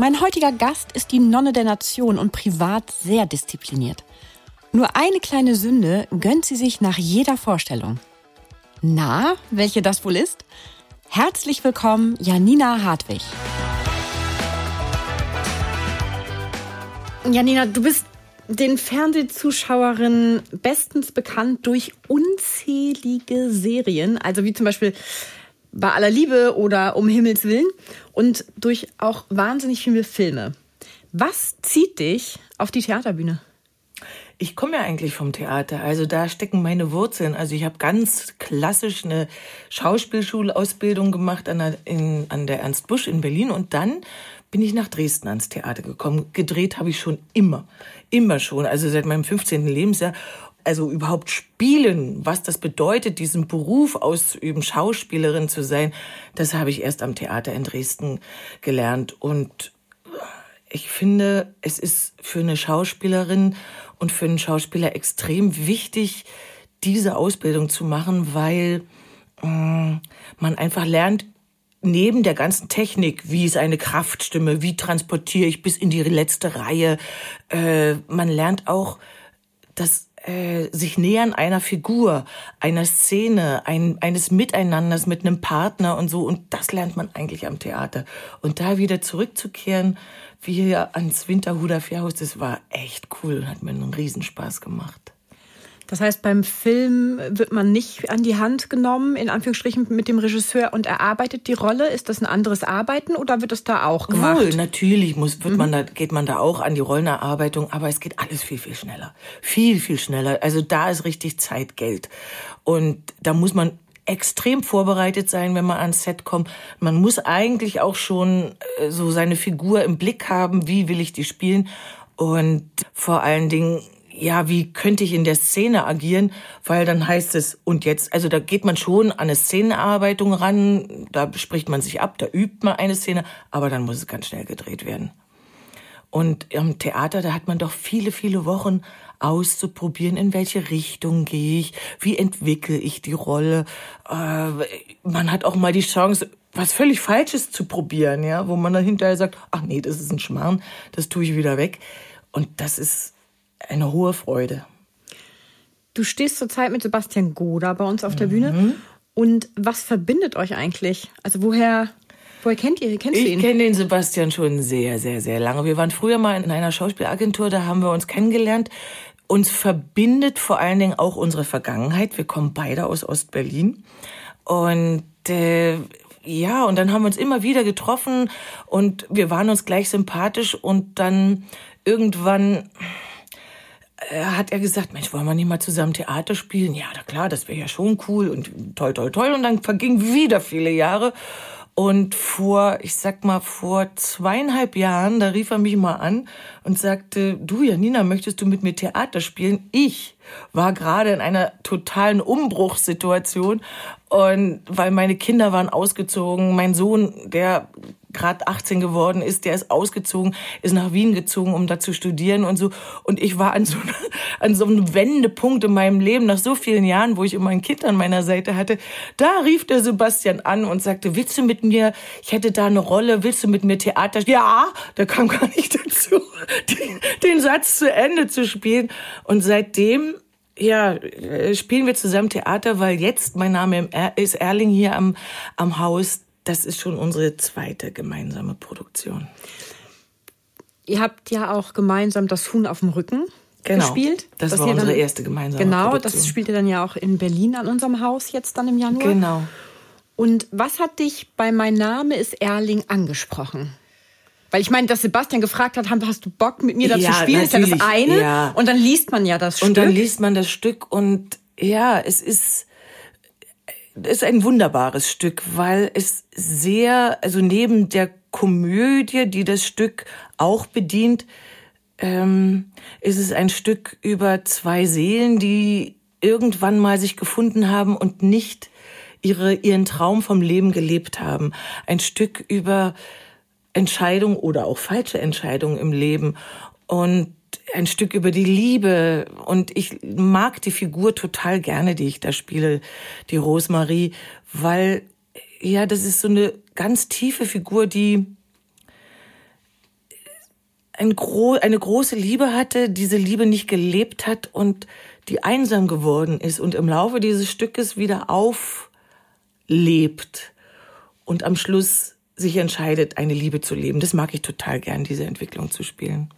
Mein heutiger Gast ist die Nonne der Nation und privat sehr diszipliniert. Nur eine kleine Sünde gönnt sie sich nach jeder Vorstellung. Na, welche das wohl ist? Herzlich willkommen, Janina Hartwig. Janina, du bist den Fernsehzuschauerinnen bestens bekannt durch unzählige Serien, also wie zum Beispiel bei aller Liebe oder um Himmels Willen und durch auch wahnsinnig viele Filme. Was zieht dich auf die Theaterbühne? Ich komme ja eigentlich vom Theater, also da stecken meine Wurzeln. Also ich habe ganz klassisch eine Schauspielschulausbildung gemacht an der, in, an der Ernst Busch in Berlin und dann bin ich nach Dresden ans Theater gekommen. Gedreht habe ich schon immer, immer schon, also seit meinem 15. Lebensjahr also überhaupt spielen, was das bedeutet, diesen Beruf auszuüben, Schauspielerin zu sein, das habe ich erst am Theater in Dresden gelernt. Und ich finde, es ist für eine Schauspielerin und für einen Schauspieler extrem wichtig, diese Ausbildung zu machen, weil äh, man einfach lernt, neben der ganzen Technik, wie ist eine Kraftstimme, wie transportiere ich bis in die letzte Reihe, äh, man lernt auch, dass äh, sich nähern einer Figur, einer Szene, ein, eines Miteinanders mit einem Partner und so. Und das lernt man eigentlich am Theater. Und da wieder zurückzukehren, wie hier ans Winterhuder Fährhaus, das war echt cool und hat mir einen Riesenspaß gemacht. Das heißt, beim Film wird man nicht an die Hand genommen, in Anführungsstrichen, mit dem Regisseur und erarbeitet die Rolle. Ist das ein anderes Arbeiten oder wird das da auch gemacht? Wohl, natürlich muss, wird mhm. man da, geht man da auch an die Rollenerarbeitung, aber es geht alles viel, viel schneller. Viel, viel schneller. Also da ist richtig Zeit, Geld. Und da muss man extrem vorbereitet sein, wenn man ans Set kommt. Man muss eigentlich auch schon äh, so seine Figur im Blick haben, wie will ich die spielen. Und vor allen Dingen ja, wie könnte ich in der Szene agieren? Weil dann heißt es, und jetzt, also da geht man schon an eine Szenenarbeitung ran, da spricht man sich ab, da übt man eine Szene, aber dann muss es ganz schnell gedreht werden. Und am Theater, da hat man doch viele, viele Wochen auszuprobieren, in welche Richtung gehe ich, wie entwickle ich die Rolle. Äh, man hat auch mal die Chance, was völlig Falsches zu probieren, ja, wo man dann hinterher sagt, ach nee, das ist ein Schmarrn, das tue ich wieder weg. Und das ist eine hohe Freude. Du stehst zurzeit mit Sebastian Goda bei uns auf der mhm. Bühne. Und was verbindet euch eigentlich? Also woher, woher kennt ihr, kennst ich du ihn? Ich kenne den Sebastian schon sehr, sehr, sehr lange. Wir waren früher mal in einer Schauspielagentur, da haben wir uns kennengelernt. Uns verbindet vor allen Dingen auch unsere Vergangenheit. Wir kommen beide aus Ostberlin. Und äh, ja, und dann haben wir uns immer wieder getroffen und wir waren uns gleich sympathisch und dann irgendwann hat er gesagt, Mensch, wollen wir nicht mal zusammen Theater spielen? Ja, na klar, das wäre ja schon cool und toll, toll, toll. Und dann vergingen wieder viele Jahre. Und vor, ich sag mal, vor zweieinhalb Jahren, da rief er mich mal an und sagte, du Janina, möchtest du mit mir Theater spielen? Ich war gerade in einer totalen Umbruchssituation und weil meine Kinder waren ausgezogen, mein Sohn, der gerade 18 geworden ist, der ist ausgezogen, ist nach Wien gezogen, um da zu studieren und so. Und ich war an so, an so einem Wendepunkt in meinem Leben, nach so vielen Jahren, wo ich immer ein Kind an meiner Seite hatte. Da rief der Sebastian an und sagte, willst du mit mir, ich hätte da eine Rolle, willst du mit mir Theater? Ja, da kam gar nicht dazu, den, den Satz zu Ende zu spielen. Und seitdem ja, äh, spielen wir zusammen Theater, weil jetzt mein Name ist Erling hier am, am Haus das ist schon unsere zweite gemeinsame Produktion. Ihr habt ja auch gemeinsam das Huhn auf dem Rücken genau, gespielt. Das war unsere dann, erste gemeinsame genau, Produktion. Genau, das spielt ihr dann ja auch in Berlin an unserem Haus jetzt dann im Januar. Genau. Und was hat dich bei Mein Name ist Erling angesprochen? Weil ich meine, dass Sebastian gefragt hat, hast du Bock mit mir da ja, zu spielen, ist ja das eine. Ja. Und dann liest man ja das Stück. Und dann liest man das Stück und ja, es ist ist ein wunderbares Stück, weil es sehr, also neben der Komödie, die das Stück auch bedient, ähm, ist es ein Stück über zwei Seelen, die irgendwann mal sich gefunden haben und nicht ihre, ihren Traum vom Leben gelebt haben. Ein Stück über Entscheidungen oder auch falsche Entscheidungen im Leben und ein Stück über die Liebe. Und ich mag die Figur total gerne, die ich da spiele, die Rosemarie, weil, ja, das ist so eine ganz tiefe Figur, die ein gro eine große Liebe hatte, diese Liebe nicht gelebt hat und die einsam geworden ist und im Laufe dieses Stückes wieder auflebt und am Schluss sich entscheidet, eine Liebe zu leben. Das mag ich total gern, diese Entwicklung zu spielen.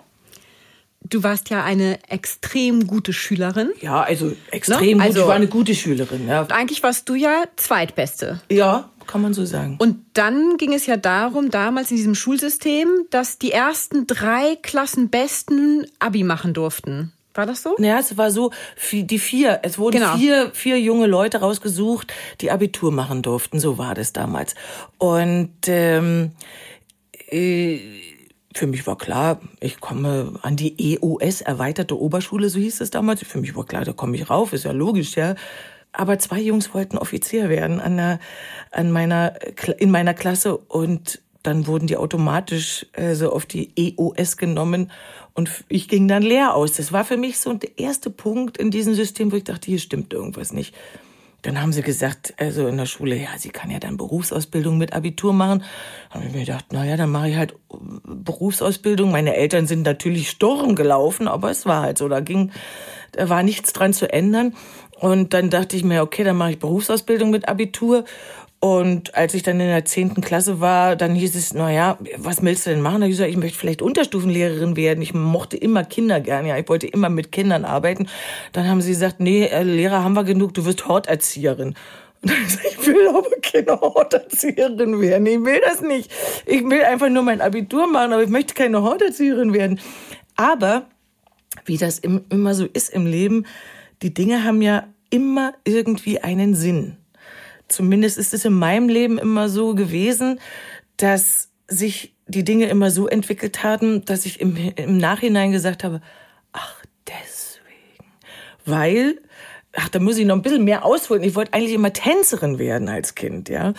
Du warst ja eine extrem gute Schülerin. Ja, also extrem ne? gut. Also, ich war eine gute Schülerin. Ja. Eigentlich warst du ja Zweitbeste. Ja, kann man so sagen. Und dann ging es ja darum, damals in diesem Schulsystem, dass die ersten drei Klassenbesten Abi machen durften. War das so? Ja, es war so, die vier, es wurden genau. vier, vier junge Leute rausgesucht, die Abitur machen durften. So war das damals. Und ähm, äh, für mich war klar, ich komme an die EOS, erweiterte Oberschule, so hieß es damals. Für mich war klar, da komme ich rauf, ist ja logisch, ja. Aber zwei Jungs wollten Offizier werden an, der, an meiner, in meiner Klasse und dann wurden die automatisch äh, so auf die EOS genommen und ich ging dann leer aus. Das war für mich so der erste Punkt in diesem System, wo ich dachte, hier stimmt irgendwas nicht. Dann haben sie gesagt, also in der Schule, ja, sie kann ja dann Berufsausbildung mit Abitur machen. Dann habe ich mir gedacht, na ja, dann mache ich halt Berufsausbildung. Meine Eltern sind natürlich Sturm gelaufen, aber es war halt so, da ging, da war nichts dran zu ändern. Und dann dachte ich mir, okay, dann mache ich Berufsausbildung mit Abitur. Und als ich dann in der zehnten Klasse war, dann hieß es, na ja, was willst du denn machen? Da ich gesagt, ich möchte vielleicht Unterstufenlehrerin werden. Ich mochte immer Kinder gern, ja, ich wollte immer mit Kindern arbeiten. Dann haben sie gesagt, nee, äh, Lehrer haben wir genug, du wirst Horterzieherin. Und dann gesagt, ich will aber keine Horterzieherin werden. Ich will das nicht. Ich will einfach nur mein Abitur machen, aber ich möchte keine Horterzieherin werden. Aber, wie das immer so ist im Leben, die Dinge haben ja immer irgendwie einen Sinn zumindest ist es in meinem Leben immer so gewesen, dass sich die Dinge immer so entwickelt haben, dass ich im, im Nachhinein gesagt habe, ach, deswegen. Weil, ach, da muss ich noch ein bisschen mehr ausholen. Ich wollte eigentlich immer Tänzerin werden als Kind, ja.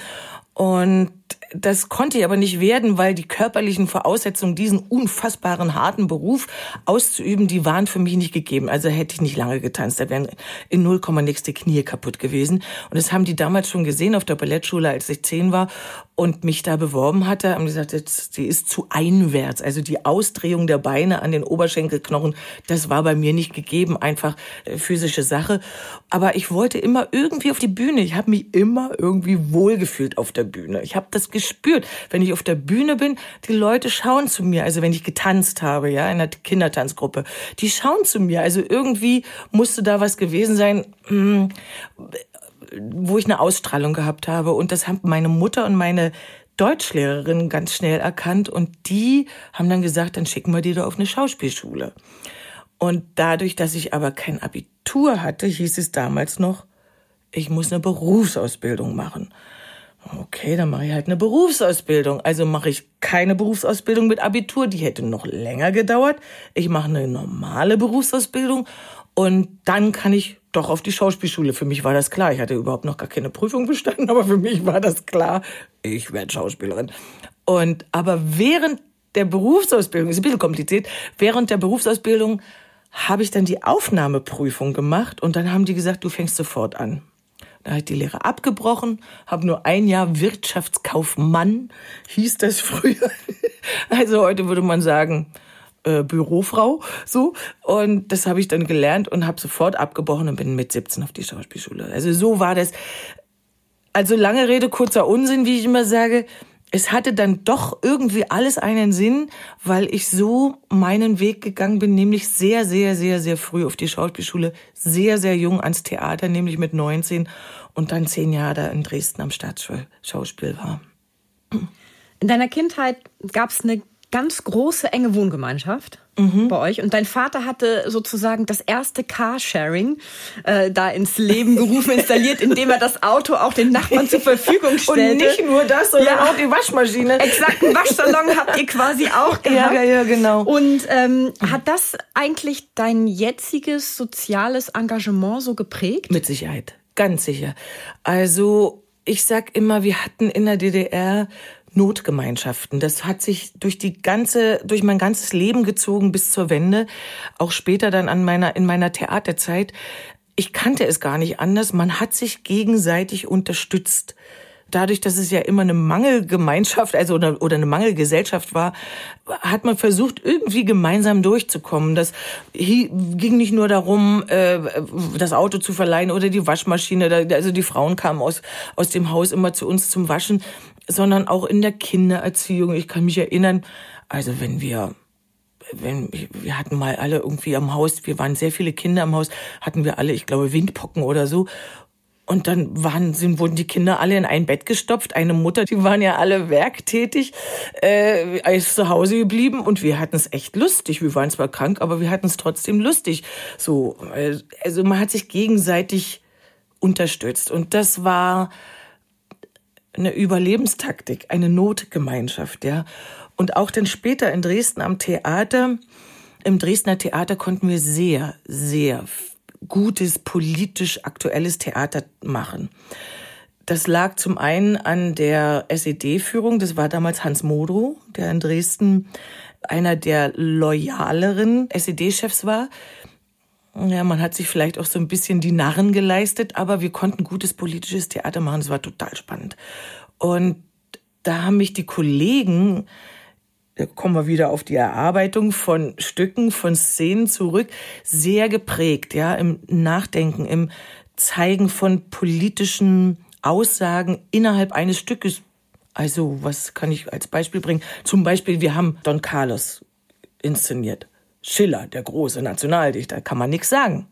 Und das konnte ich aber nicht werden, weil die körperlichen Voraussetzungen, diesen unfassbaren harten Beruf auszuüben, die waren für mich nicht gegeben. Also hätte ich nicht lange getanzt. Da wären in null Komma nix die Knie kaputt gewesen. Und das haben die damals schon gesehen auf der Ballettschule, als ich zehn war und mich da beworben hatte. Haben gesagt, sie ist zu einwärts. Also die Ausdrehung der Beine an den Oberschenkelknochen, das war bei mir nicht gegeben. Einfach äh, physische Sache. Aber ich wollte immer irgendwie auf die Bühne. Ich habe mich immer irgendwie wohlgefühlt auf der Bühne. Ich habe das gespürt. Wenn ich auf der Bühne bin, die Leute schauen zu mir. Also wenn ich getanzt habe, ja, in einer Kindertanzgruppe, die schauen zu mir. Also irgendwie musste da was gewesen sein, hm, wo ich eine Ausstrahlung gehabt habe. Und das haben meine Mutter und meine Deutschlehrerin ganz schnell erkannt. Und die haben dann gesagt, dann schicken wir die da auf eine Schauspielschule. Und dadurch, dass ich aber kein Abitur hatte, hieß es damals noch, ich muss eine Berufsausbildung machen. Okay, dann mache ich halt eine Berufsausbildung. Also mache ich keine Berufsausbildung mit Abitur, die hätte noch länger gedauert. Ich mache eine normale Berufsausbildung und dann kann ich doch auf die Schauspielschule. Für mich war das klar. Ich hatte überhaupt noch gar keine Prüfung bestanden, aber für mich war das klar, ich werde Schauspielerin. Und aber während der Berufsausbildung, ist ein bisschen kompliziert, während der Berufsausbildung habe ich dann die Aufnahmeprüfung gemacht und dann haben die gesagt, du fängst sofort an. Da hat die Lehre abgebrochen, habe nur ein Jahr Wirtschaftskaufmann, hieß das früher. Also heute würde man sagen, äh, Bürofrau, so. Und das habe ich dann gelernt und habe sofort abgebrochen und bin mit 17 auf die Schauspielschule. Also so war das. Also lange Rede, kurzer Unsinn, wie ich immer sage es hatte dann doch irgendwie alles einen Sinn, weil ich so meinen Weg gegangen bin, nämlich sehr, sehr, sehr, sehr früh auf die Schauspielschule, sehr, sehr jung ans Theater, nämlich mit 19 und dann zehn Jahre da in Dresden am Staatsschauspiel war. In deiner Kindheit gab es eine ganz große, enge Wohngemeinschaft mhm. bei euch. Und dein Vater hatte sozusagen das erste Carsharing äh, da ins Leben gerufen, installiert, indem er das Auto auch den Nachbarn zur Verfügung stellte. Und nicht nur das, sondern ja. auch die Waschmaschine. Exakt, einen Waschsalon habt ihr quasi auch gehabt. Ja, ja, genau. Und ähm, hat das eigentlich dein jetziges soziales Engagement so geprägt? Mit Sicherheit, ganz sicher. Also ich sag immer, wir hatten in der DDR Notgemeinschaften. Das hat sich durch die ganze, durch mein ganzes Leben gezogen bis zur Wende. Auch später dann an meiner, in meiner Theaterzeit. Ich kannte es gar nicht anders. Man hat sich gegenseitig unterstützt dadurch, dass es ja immer eine Mangelgemeinschaft, also oder, oder eine Mangelgesellschaft war, hat man versucht, irgendwie gemeinsam durchzukommen. Das ging nicht nur darum, äh, das Auto zu verleihen oder die Waschmaschine. Also die Frauen kamen aus, aus dem Haus immer zu uns zum Waschen, sondern auch in der Kindererziehung. Ich kann mich erinnern, also wenn wir wenn wir hatten mal alle irgendwie am Haus, wir waren sehr viele Kinder am Haus, hatten wir alle, ich glaube, Windpocken oder so. Und dann waren, sind, wurden die Kinder alle in ein Bett gestopft. Eine Mutter, die waren ja alle werktätig, äh, ist zu Hause geblieben und wir hatten es echt lustig. Wir waren zwar krank, aber wir hatten es trotzdem lustig. So, äh, also man hat sich gegenseitig unterstützt und das war eine Überlebenstaktik, eine Notgemeinschaft, ja. Und auch dann später in Dresden am Theater, im Dresdner Theater konnten wir sehr, sehr gutes, politisch aktuelles Theater machen. Das lag zum einen an der SED-Führung, das war damals Hans Modrow, der in Dresden einer der loyaleren SED-Chefs war. Ja, man hat sich vielleicht auch so ein bisschen die Narren geleistet, aber wir konnten gutes politisches Theater machen. Das war total spannend. Und da haben mich die Kollegen da kommen wir wieder auf die Erarbeitung von Stücken, von Szenen zurück, sehr geprägt, ja, im Nachdenken, im Zeigen von politischen Aussagen innerhalb eines Stückes. Also, was kann ich als Beispiel bringen? Zum Beispiel, wir haben Don Carlos inszeniert. Schiller, der große Nationaldichter, kann man nichts sagen.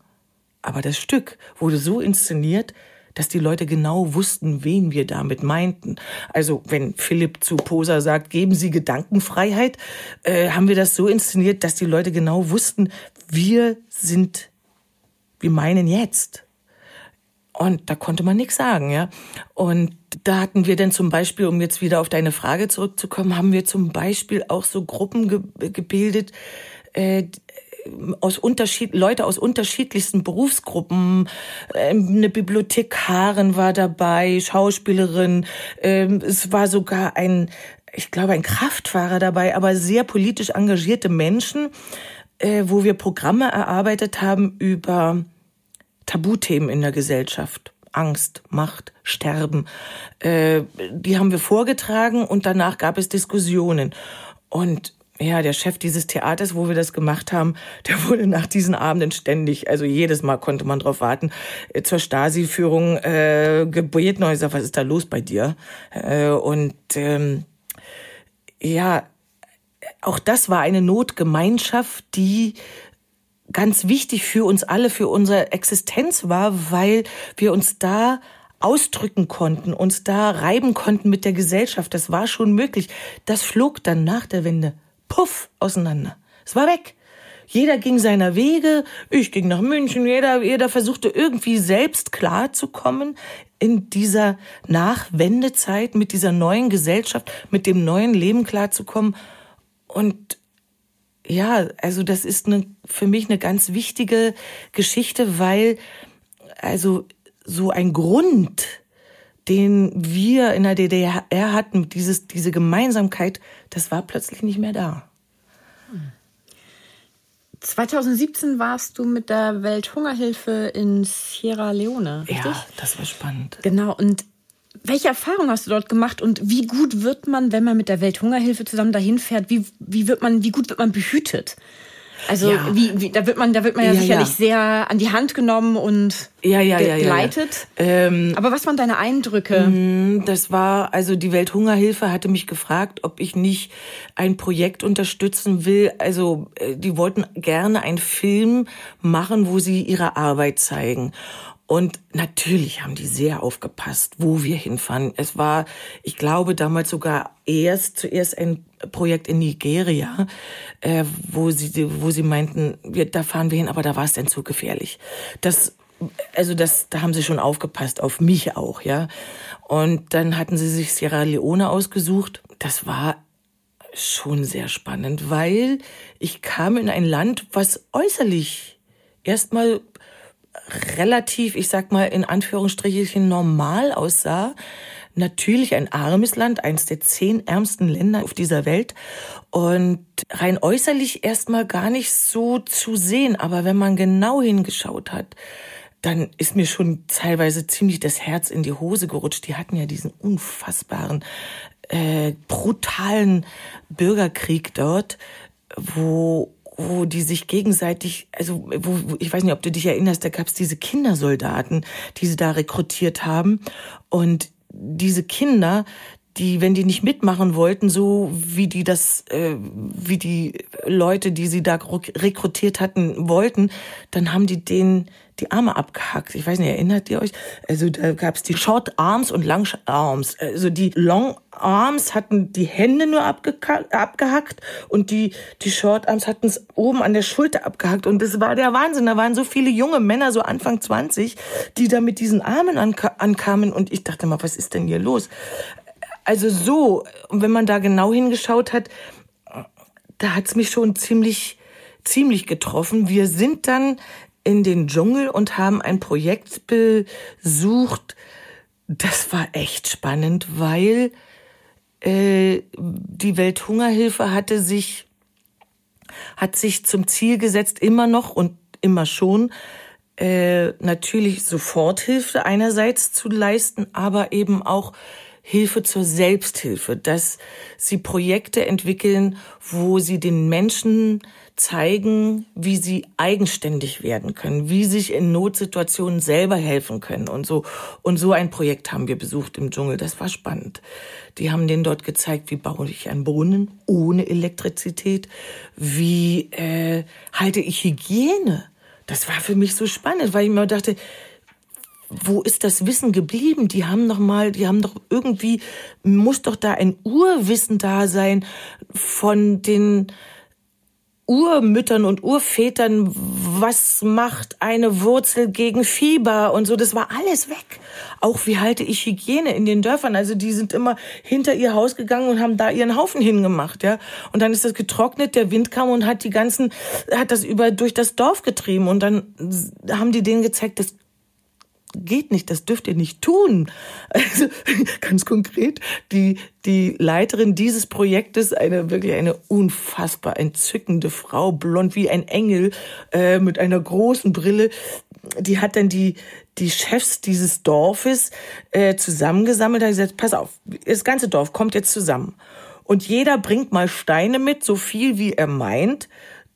Aber das Stück wurde so inszeniert, dass die Leute genau wussten, wen wir damit meinten. Also wenn Philipp zu Posa sagt, geben Sie Gedankenfreiheit, äh, haben wir das so inszeniert, dass die Leute genau wussten, wir sind, wir meinen jetzt. Und da konnte man nichts sagen, ja. Und da hatten wir dann zum Beispiel, um jetzt wieder auf deine Frage zurückzukommen, haben wir zum Beispiel auch so Gruppen ge gebildet, äh, aus Unterschied, Leute aus unterschiedlichsten Berufsgruppen. Ähm, eine Bibliothekarin war dabei, Schauspielerin. Ähm, es war sogar ein, ich glaube, ein Kraftfahrer dabei, aber sehr politisch engagierte Menschen, äh, wo wir Programme erarbeitet haben über Tabuthemen in der Gesellschaft. Angst, Macht, Sterben. Äh, die haben wir vorgetragen und danach gab es Diskussionen. Und ja, der Chef dieses Theaters, wo wir das gemacht haben, der wurde nach diesen Abenden ständig, also jedes Mal konnte man drauf warten, äh, zur Stasi-Führung äh, gebeten. Und ich sag, was ist da los bei dir? Äh, und ähm, ja, auch das war eine Notgemeinschaft, die ganz wichtig für uns alle, für unsere Existenz war, weil wir uns da ausdrücken konnten, uns da reiben konnten mit der Gesellschaft. Das war schon möglich. Das flog dann nach der Wende puff, auseinander. Es war weg. Jeder ging seiner Wege, ich ging nach München, jeder, jeder versuchte irgendwie selbst klarzukommen in dieser Nachwendezeit mit dieser neuen Gesellschaft, mit dem neuen Leben klarzukommen. Und ja, also das ist eine, für mich eine ganz wichtige Geschichte, weil also so ein Grund, den wir in der DDR hatten, dieses, diese Gemeinsamkeit, das war plötzlich nicht mehr da. 2017 warst du mit der Welthungerhilfe in Sierra Leone, richtig? Ja, das war spannend. Genau. Und welche Erfahrungen hast du dort gemacht und wie gut wird man, wenn man mit der Welthungerhilfe zusammen dahin fährt, wie, wie wird man, wie gut wird man behütet? Also ja. wie, wie, da wird man, da wird man ja, ja sicherlich ja. sehr an die Hand genommen und ja, ja, geleitet. Ähm, Aber was waren deine Eindrücke? Mhm, das war, also die Welthungerhilfe hatte mich gefragt, ob ich nicht ein Projekt unterstützen will. Also äh, die wollten gerne einen Film machen, wo sie ihre Arbeit zeigen. Und natürlich haben die sehr aufgepasst, wo wir hinfahren. Es war, ich glaube, damals sogar erst zuerst ein Projekt in Nigeria, äh, wo sie, wo sie meinten, wir, da fahren wir hin, aber da war es dann zu gefährlich. Das, also das, da haben sie schon aufgepasst, auf mich auch, ja. Und dann hatten sie sich Sierra Leone ausgesucht. Das war schon sehr spannend, weil ich kam in ein Land, was äußerlich erstmal relativ, ich sag mal in Anführungsstrichen normal aussah. Natürlich ein armes Land, eines der zehn ärmsten Länder auf dieser Welt und rein äußerlich erstmal gar nicht so zu sehen. Aber wenn man genau hingeschaut hat, dann ist mir schon teilweise ziemlich das Herz in die Hose gerutscht. Die hatten ja diesen unfassbaren, äh, brutalen Bürgerkrieg dort, wo wo die sich gegenseitig, also wo ich weiß nicht, ob du dich erinnerst, da gab es diese Kindersoldaten, die sie da rekrutiert haben. Und diese Kinder, die, wenn die nicht mitmachen wollten, so wie die das, äh, wie die Leute, die sie da rekrutiert hatten, wollten, dann haben die denen die Arme abgehackt. Ich weiß nicht, erinnert ihr euch? Also da gab es die Short Arms und Long Arms. Also die Long Arms hatten die Hände nur abgehackt und die, die Short Arms hatten es oben an der Schulter abgehackt. Und das war der Wahnsinn. Da waren so viele junge Männer, so Anfang 20, die da mit diesen Armen ankamen. Und ich dachte mal, was ist denn hier los? Also so, und wenn man da genau hingeschaut hat, da hat's mich schon ziemlich, ziemlich getroffen. Wir sind dann in den Dschungel und haben ein Projekt besucht. Das war echt spannend, weil äh, die Welthungerhilfe hatte sich hat sich zum Ziel gesetzt, immer noch und immer schon äh, natürlich Soforthilfe einerseits zu leisten, aber eben auch Hilfe zur Selbsthilfe, dass sie Projekte entwickeln, wo sie den Menschen zeigen, wie sie eigenständig werden können, wie sich in Notsituationen selber helfen können und so. Und so ein Projekt haben wir besucht im Dschungel. Das war spannend. Die haben denen dort gezeigt, wie baue ich einen Brunnen ohne Elektrizität, wie äh, halte ich Hygiene. Das war für mich so spannend, weil ich mir dachte, wo ist das Wissen geblieben? Die haben noch mal, die haben doch irgendwie, muss doch da ein Urwissen da sein von den Urmüttern und Urvätern, was macht eine Wurzel gegen Fieber und so, das war alles weg. Auch wie halte ich Hygiene in den Dörfern? Also die sind immer hinter ihr Haus gegangen und haben da ihren Haufen hingemacht, ja. Und dann ist das getrocknet, der Wind kam und hat die ganzen, hat das über durch das Dorf getrieben und dann haben die denen gezeigt, das geht nicht, das dürft ihr nicht tun. Also ganz konkret, die, die Leiterin dieses Projektes, eine wirklich eine unfassbar entzückende Frau, blond wie ein Engel, äh, mit einer großen Brille, die hat dann die, die Chefs dieses Dorfes äh, zusammengesammelt, hat gesagt, pass auf, das ganze Dorf kommt jetzt zusammen. Und jeder bringt mal Steine mit, so viel wie er meint,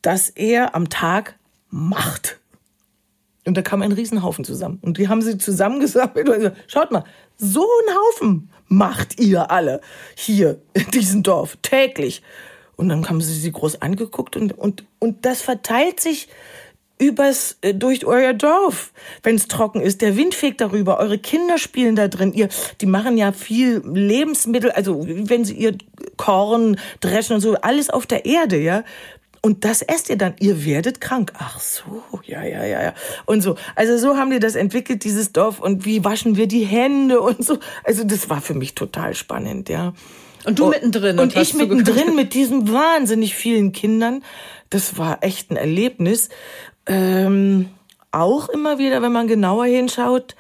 dass er am Tag macht. Und da kam ein Riesenhaufen zusammen. Und die haben sie zusammengesammelt und gesagt, schaut mal, so einen Haufen macht ihr alle hier in diesem Dorf täglich. Und dann haben sie sie groß angeguckt und, und, und das verteilt sich übers, äh, durch euer Dorf, wenn es trocken ist. Der Wind fegt darüber, eure Kinder spielen da drin. Ihr, die machen ja viel Lebensmittel, also wenn sie ihr Korn dreschen und so, alles auf der Erde, ja. Und das esst ihr dann. Ihr werdet krank. Ach so, ja, ja, ja, ja. Und so. Also so haben die das entwickelt, dieses Dorf. Und wie waschen wir die Hände und so. Also das war für mich total spannend, ja. Und du mittendrin. Und, und ich mittendrin mit diesen wahnsinnig vielen Kindern. Das war echt ein Erlebnis. Ähm, auch immer wieder, wenn man genauer hinschaut.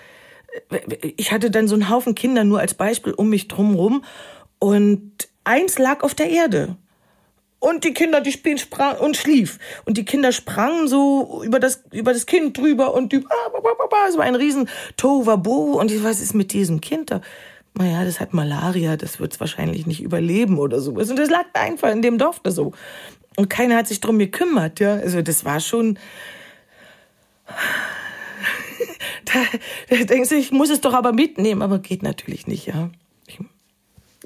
Ich hatte dann so einen Haufen Kinder nur als Beispiel um mich drumrum. Und eins lag auf der Erde. Und die Kinder, die spielen sprang und schlief. Und die Kinder sprangen so über das, über das Kind drüber und die, es war ein riesen Tohuwabohu. Und ich, was ist mit diesem Kind da? Naja, das hat Malaria, das wird es wahrscheinlich nicht überleben oder so. Und das lag einfach in dem Dorf da so. Und keiner hat sich drum gekümmert, ja. Also das war schon, da, da denkst du, ich muss es doch aber mitnehmen, aber geht natürlich nicht, ja. Ich,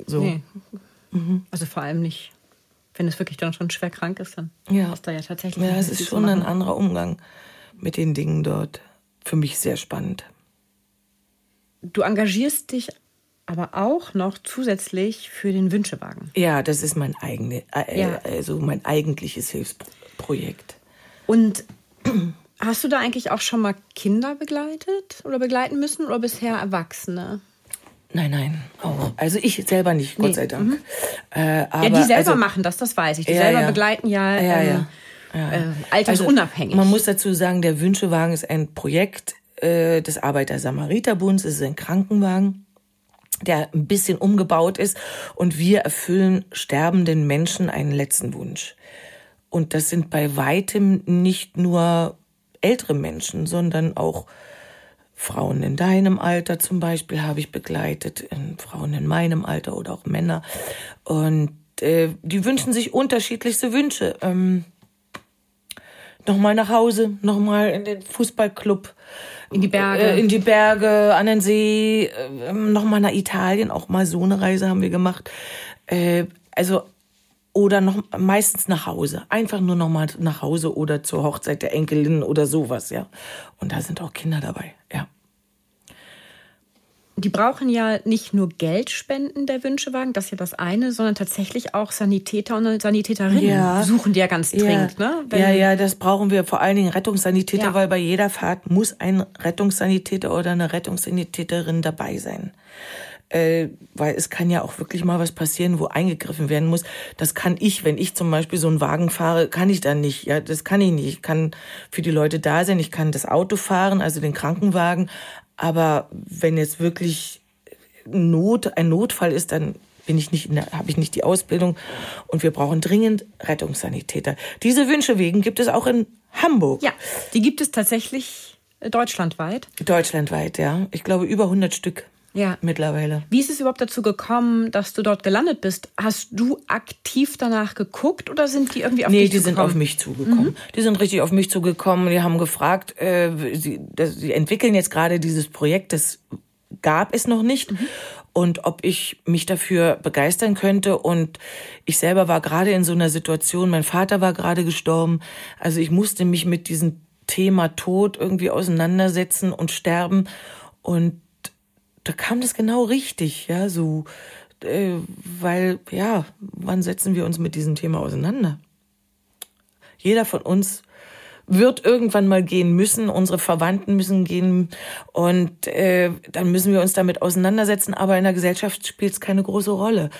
so. Nee. Mhm. Also vor allem nicht wenn es wirklich dann schon schwer krank ist, dann ja. ist da ja tatsächlich. Ja, es ist schon ein anderer Umgang mit den Dingen dort. Für mich sehr spannend. du engagierst dich aber auch noch zusätzlich für den Wünschewagen. Ja, das ist mein eigene, äh, ja. also mein eigentliches Hilfsprojekt. Und hast du da eigentlich auch schon mal Kinder begleitet oder begleiten müssen oder bisher Erwachsene? Nein, nein, auch. Also ich selber nicht, Gott nee. sei Dank. Mhm. Äh, aber, ja, die selber also, machen das, das weiß ich. Die ja, selber ja. begleiten ja, ja, ja. Ähm, äh, altersunabhängig. Also, man muss dazu sagen, der Wünschewagen ist ein Projekt äh, des Arbeiter-Samariter-Bunds. Es ist ein Krankenwagen der ein bisschen umgebaut ist und wir erfüllen sterbenden Menschen einen letzten Wunsch. Und das sind bei weitem nicht nur ältere Menschen, sondern auch Frauen in deinem Alter zum Beispiel habe ich begleitet, Frauen in meinem Alter oder auch Männer. Und äh, die wünschen sich unterschiedlichste Wünsche. Ähm, nochmal nach Hause, nochmal in den Fußballclub. In die Berge. Äh, in die Berge, an den See, äh, nochmal nach Italien, auch mal so eine Reise haben wir gemacht. Äh, also, oder noch meistens nach Hause. Einfach nur nochmal nach Hause oder zur Hochzeit der Enkelin oder sowas, ja. Und da sind auch Kinder dabei, die brauchen ja nicht nur Geldspenden der Wünschewagen, das ist ja das eine, sondern tatsächlich auch Sanitäter und Sanitäterinnen ja. suchen die ja ganz dringend. Ja. Ne? Wenn ja, ja, das brauchen wir vor allen Dingen Rettungssanitäter, ja. weil bei jeder Fahrt muss ein Rettungssanitäter oder eine Rettungssanitäterin dabei sein. Äh, weil es kann ja auch wirklich mal was passieren, wo eingegriffen werden muss. Das kann ich, wenn ich zum Beispiel so einen Wagen fahre, kann ich dann nicht. Ja, das kann ich nicht. Ich kann für die Leute da sein. Ich kann das Auto fahren, also den Krankenwagen. Aber wenn jetzt wirklich Not, ein Notfall ist, dann bin ich nicht, habe ich nicht die Ausbildung und wir brauchen dringend Rettungssanitäter. Diese Wünsche wegen gibt es auch in Hamburg. Ja, die gibt es tatsächlich deutschlandweit. Deutschlandweit, ja. Ich glaube über 100 Stück. Ja. Mittlerweile. Wie ist es überhaupt dazu gekommen, dass du dort gelandet bist? Hast du aktiv danach geguckt oder sind die irgendwie auf nee, dich zugekommen? Nee, die sind auf mich zugekommen. Mhm. Die sind richtig auf mich zugekommen. Die haben gefragt, äh, sie, das, sie entwickeln jetzt gerade dieses Projekt, das gab es noch nicht. Mhm. Und ob ich mich dafür begeistern könnte. Und ich selber war gerade in so einer Situation, mein Vater war gerade gestorben. Also ich musste mich mit diesem Thema Tod irgendwie auseinandersetzen und sterben. Und da kam das genau richtig, ja, so, äh, weil, ja, wann setzen wir uns mit diesem Thema auseinander? Jeder von uns wird irgendwann mal gehen müssen, unsere Verwandten müssen gehen und äh, dann müssen wir uns damit auseinandersetzen, aber in der Gesellschaft spielt es keine große Rolle.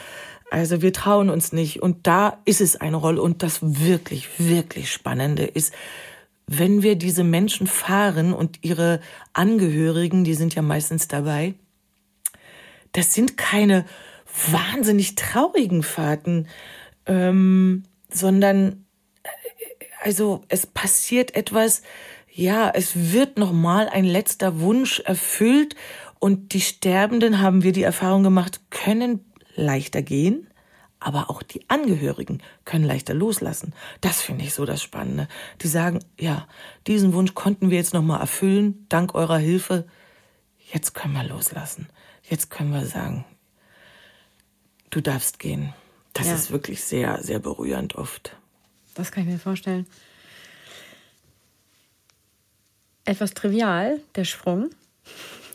Also wir trauen uns nicht und da ist es eine Rolle und das wirklich, wirklich Spannende ist, wenn wir diese Menschen fahren und ihre Angehörigen, die sind ja meistens dabei, das sind keine wahnsinnig traurigen Fahrten, ähm, sondern äh, also es passiert etwas, ja, es wird nochmal ein letzter Wunsch erfüllt und die Sterbenden, haben wir die Erfahrung gemacht, können leichter gehen, aber auch die Angehörigen können leichter loslassen. Das finde ich so das Spannende. Die sagen, ja, diesen Wunsch konnten wir jetzt nochmal erfüllen, dank eurer Hilfe. Jetzt können wir loslassen jetzt können wir sagen, du darfst gehen. Das ja. ist wirklich sehr, sehr berührend oft. Das kann ich mir vorstellen. Etwas trivial, der Sprung.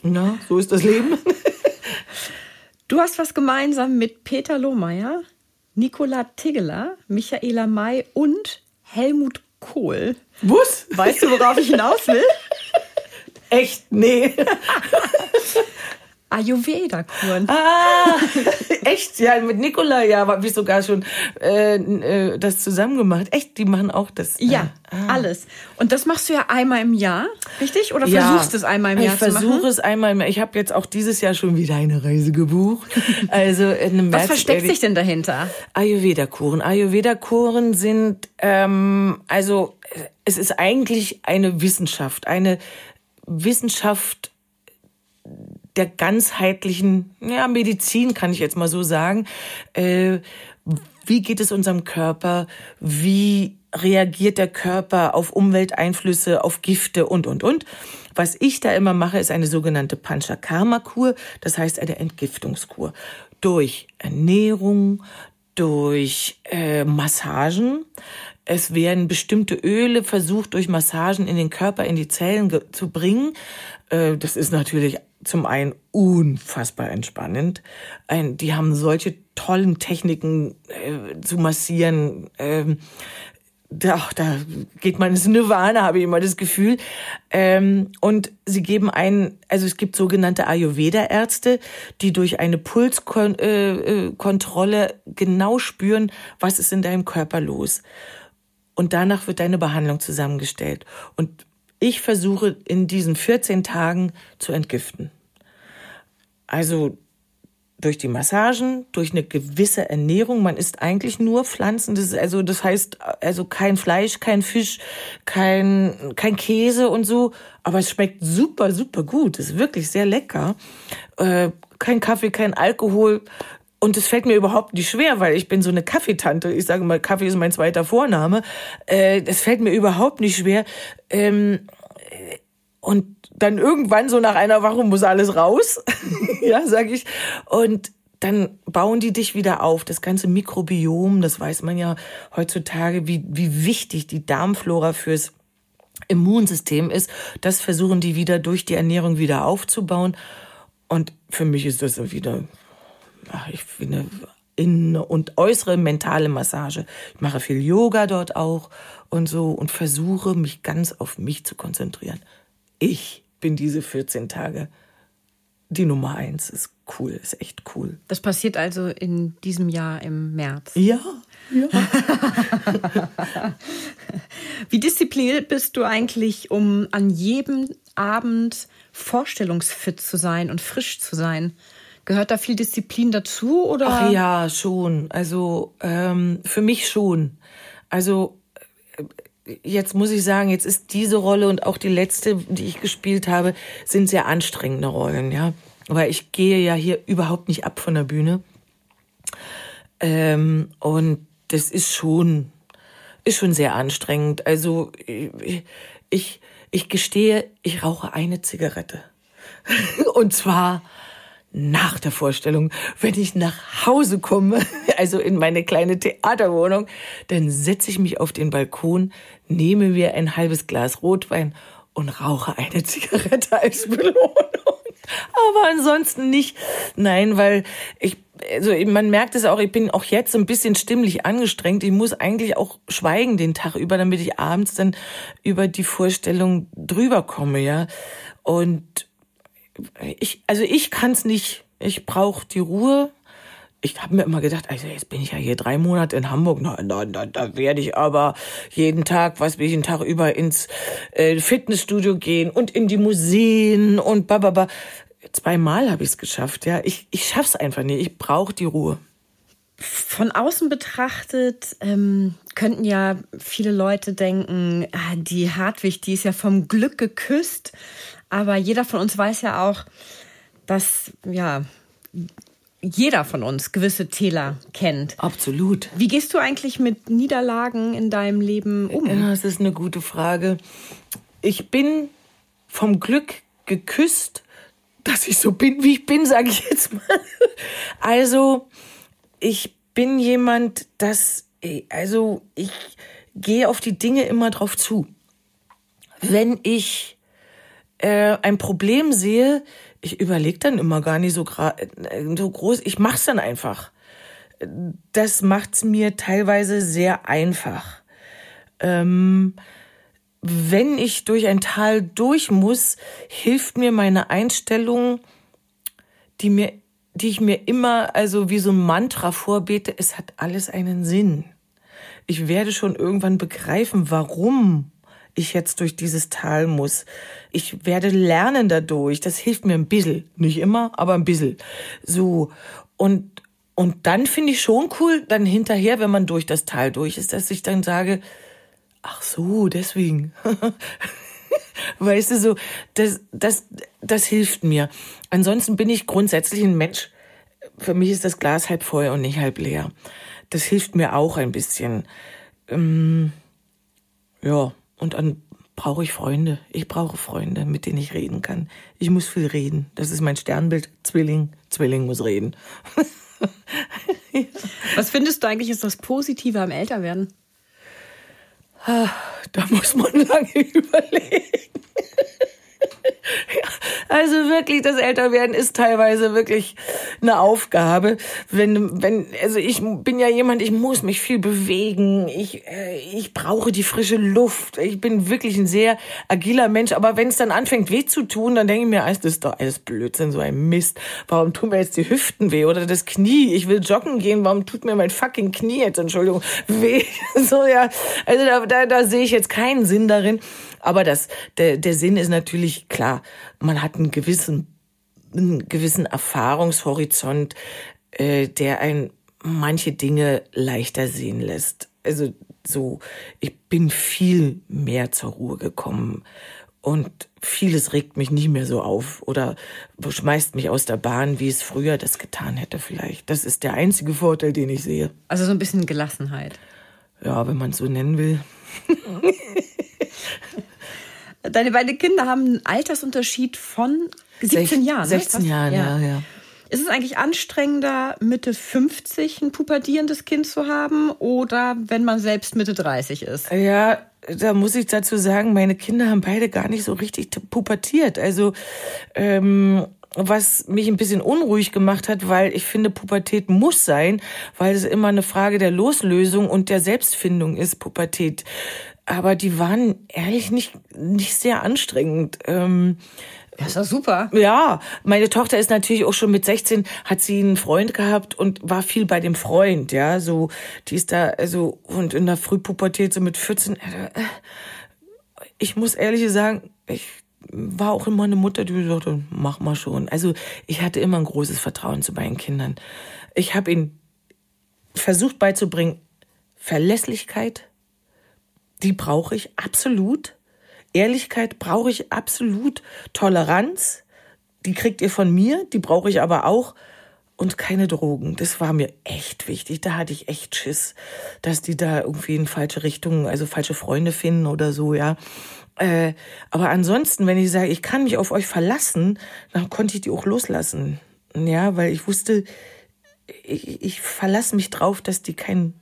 Na, so ist das Leben. du hast was gemeinsam mit Peter Lohmeier, Nicola Tiggeler, Michaela May und Helmut Kohl. Was? Weißt du, worauf ich hinaus will? Echt? Nee. Ayurveda-Kuren. Ah, echt? Ja, mit Nikola, ja, habe ich sogar schon äh, äh, das zusammen gemacht. Echt, die machen auch das. Äh, ja, ah. alles. Und das machst du ja einmal im Jahr, richtig? Oder ja, versuchst es einmal im Jahr zu machen? Ich versuche es einmal im Jahr. Ich habe jetzt auch dieses Jahr schon wieder eine Reise gebucht. Also in Was versteckt sich denn dahinter? Ayurveda-Kuren. Ayurveda-Kuren sind, ähm, also es ist eigentlich eine Wissenschaft, eine Wissenschaft der ganzheitlichen ja, Medizin, kann ich jetzt mal so sagen. Äh, wie geht es unserem Körper? Wie reagiert der Körper auf Umwelteinflüsse, auf Gifte und, und, und. Was ich da immer mache, ist eine sogenannte Panchakarma-Kur, das heißt eine Entgiftungskur. Durch Ernährung, durch äh, Massagen. Es werden bestimmte Öle versucht, durch Massagen in den Körper, in die Zellen zu bringen. Äh, das ist natürlich zum einen unfassbar entspannend. Ein, die haben solche tollen Techniken äh, zu massieren. Ähm, da, da geht man ins Nirvana, habe ich immer das Gefühl. Ähm, und sie geben einen, also es gibt sogenannte Ayurveda-Ärzte, die durch eine Pulskontrolle äh, genau spüren, was ist in deinem Körper los. Und danach wird deine Behandlung zusammengestellt. Und ich versuche in diesen 14 Tagen zu entgiften. Also durch die Massagen, durch eine gewisse Ernährung. Man isst eigentlich nur Pflanzen. Das ist also, das heißt, also kein Fleisch, kein Fisch, kein, kein Käse und so. Aber es schmeckt super, super gut. Es ist wirklich sehr lecker. Äh, kein Kaffee, kein Alkohol. Und es fällt mir überhaupt nicht schwer, weil ich bin so eine Kaffeetante. Ich sage mal, Kaffee ist mein zweiter Vorname. Äh, das fällt mir überhaupt nicht schwer. Ähm, und dann irgendwann so nach einer Woche muss alles raus, ja, sag ich. Und dann bauen die dich wieder auf. Das ganze Mikrobiom, das weiß man ja heutzutage, wie, wie wichtig die Darmflora fürs Immunsystem ist. Das versuchen die wieder durch die Ernährung wieder aufzubauen. Und für mich ist das wieder, ach, ich finde, innere und äußere mentale Massage. Ich mache viel Yoga dort auch und so und versuche mich ganz auf mich zu konzentrieren. Ich bin diese 14 Tage die Nummer eins. Ist cool, ist echt cool. Das passiert also in diesem Jahr im März. Ja, ja. Wie diszipliniert bist du eigentlich, um an jedem Abend vorstellungsfit zu sein und frisch zu sein? Gehört da viel Disziplin dazu oder? Ach ja, schon. Also ähm, für mich schon. Also jetzt muss ich sagen, jetzt ist diese Rolle und auch die letzte, die ich gespielt habe, sind sehr anstrengende Rollen, ja. Weil ich gehe ja hier überhaupt nicht ab von der Bühne. Ähm, und das ist schon, ist schon sehr anstrengend. Also ich, ich, ich gestehe, ich rauche eine Zigarette. und zwar nach der Vorstellung, wenn ich nach Hause komme, also in meine kleine Theaterwohnung, dann setze ich mich auf den Balkon, nehme mir ein halbes Glas Rotwein und rauche eine Zigarette als Belohnung. Aber ansonsten nicht. Nein, weil ich, also man merkt es auch, ich bin auch jetzt ein bisschen stimmlich angestrengt. Ich muss eigentlich auch schweigen den Tag über, damit ich abends dann über die Vorstellung drüber komme, ja. Und ich, also ich kann es nicht. Ich brauche die Ruhe. Ich habe mir immer gedacht, also jetzt bin ich ja hier drei Monate in Hamburg, na, na, na, da werde ich aber jeden Tag, was will ich den Tag über ins äh, Fitnessstudio gehen und in die Museen und bababa. Zweimal habe ich es geschafft, ja. Ich, ich schaff's einfach nicht. Ich brauche die Ruhe. Von außen betrachtet ähm, könnten ja viele Leute denken, ah, die Hartwig, die ist ja vom Glück geküsst. Aber jeder von uns weiß ja auch, dass ja jeder von uns gewisse Täler kennt. Absolut. Wie gehst du eigentlich mit Niederlagen in deinem Leben um? Ja, das ist eine gute Frage. Ich bin vom Glück geküsst, dass ich so bin, wie ich bin, sage ich jetzt mal. Also, ich bin jemand, das, also ich gehe auf die Dinge immer drauf zu. Wenn ich äh, ein Problem sehe, ich überlege dann immer gar nicht so, äh, so groß, ich mach's dann einfach. Das macht's mir teilweise sehr einfach. Ähm, wenn ich durch ein Tal durch muss, hilft mir meine Einstellung, die mir, die ich mir immer, also wie so ein Mantra vorbete, es hat alles einen Sinn. Ich werde schon irgendwann begreifen, warum ich jetzt durch dieses Tal muss. Ich werde lernen dadurch. Das hilft mir ein bisschen. Nicht immer, aber ein bisschen. So. Und, und dann finde ich schon cool, dann hinterher, wenn man durch das Tal durch ist, dass ich dann sage, ach so, deswegen. weißt du, so, das, das, das hilft mir. Ansonsten bin ich grundsätzlich ein Mensch. Für mich ist das Glas halb voll und nicht halb leer. Das hilft mir auch ein bisschen. Ähm, ja. Und dann brauche ich Freunde. Ich brauche Freunde, mit denen ich reden kann. Ich muss viel reden. Das ist mein Sternbild. Zwilling. Zwilling muss reden. Was findest du eigentlich ist das Positive am Älterwerden? Ah, da muss man lange überlegen. Also wirklich, das Älterwerden ist teilweise wirklich eine Aufgabe. Wenn, wenn, also ich bin ja jemand, ich muss mich viel bewegen. Ich, äh, ich brauche die frische Luft. Ich bin wirklich ein sehr agiler Mensch. Aber wenn es dann anfängt weh zu tun, dann denke ich mir, das ist doch alles Blödsinn, so ein Mist. Warum tun mir jetzt die Hüften weh oder das Knie? Ich will joggen gehen. Warum tut mir mein fucking Knie jetzt, Entschuldigung, weh? So, ja. Also da, da, da sehe ich jetzt keinen Sinn darin. Aber das, der, der Sinn ist natürlich klar. Man hat einen gewissen, einen gewissen Erfahrungshorizont, äh, der ein manche Dinge leichter sehen lässt. Also so, ich bin viel mehr zur Ruhe gekommen und vieles regt mich nicht mehr so auf oder schmeißt mich aus der Bahn, wie es früher das getan hätte vielleicht. Das ist der einzige Vorteil, den ich sehe. Also so ein bisschen Gelassenheit. Ja, wenn man es so nennen will. Deine beiden Kinder haben einen Altersunterschied von 17 Sech, Jahren. 16 ne? Jahren, ja. ja, ja. Ist es eigentlich anstrengender, Mitte 50 ein pubertierendes Kind zu haben oder wenn man selbst Mitte 30 ist? Ja, da muss ich dazu sagen, meine Kinder haben beide gar nicht so richtig pubertiert. Also ähm, was mich ein bisschen unruhig gemacht hat, weil ich finde, Pubertät muss sein, weil es immer eine Frage der Loslösung und der Selbstfindung ist, Pubertät aber die waren ehrlich nicht, nicht sehr anstrengend. Ähm, das ist doch super. Ja, meine Tochter ist natürlich auch schon mit 16, hat sie einen Freund gehabt und war viel bei dem Freund, ja, so, die ist da, also, und in der Frühpubertät, so mit 14, äh, ich muss ehrlich sagen, ich war auch immer eine Mutter, die sagte, mach mal schon. Also, ich hatte immer ein großes Vertrauen zu meinen Kindern. Ich habe ihnen versucht beizubringen, Verlässlichkeit, die brauche ich absolut. Ehrlichkeit brauche ich absolut. Toleranz, die kriegt ihr von mir, die brauche ich aber auch. Und keine Drogen. Das war mir echt wichtig. Da hatte ich echt Schiss, dass die da irgendwie in falsche Richtungen, also falsche Freunde finden oder so, ja. Äh, aber ansonsten, wenn ich sage, ich kann mich auf euch verlassen, dann konnte ich die auch loslassen. Ja, weil ich wusste, ich, ich verlasse mich drauf, dass die keinen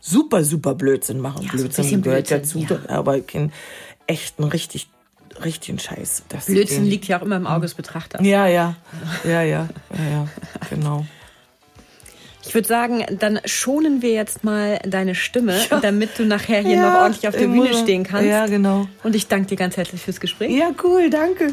super, super Blödsinn machen. Ja, Blödsinn so gehört Blödsinn, dazu, ja. aber kein echten, richtig, richtigen Scheiß. Das Blödsinn den, liegt ja auch immer im Auge des Betrachters. Ja, ja, ja, ja, ja, ja genau. Ich würde sagen, dann schonen wir jetzt mal deine Stimme, ja. damit du nachher hier noch ordentlich auf der Bühne stehen kannst. Ja, genau. Und ich danke dir ganz herzlich fürs Gespräch. Ja, cool, danke.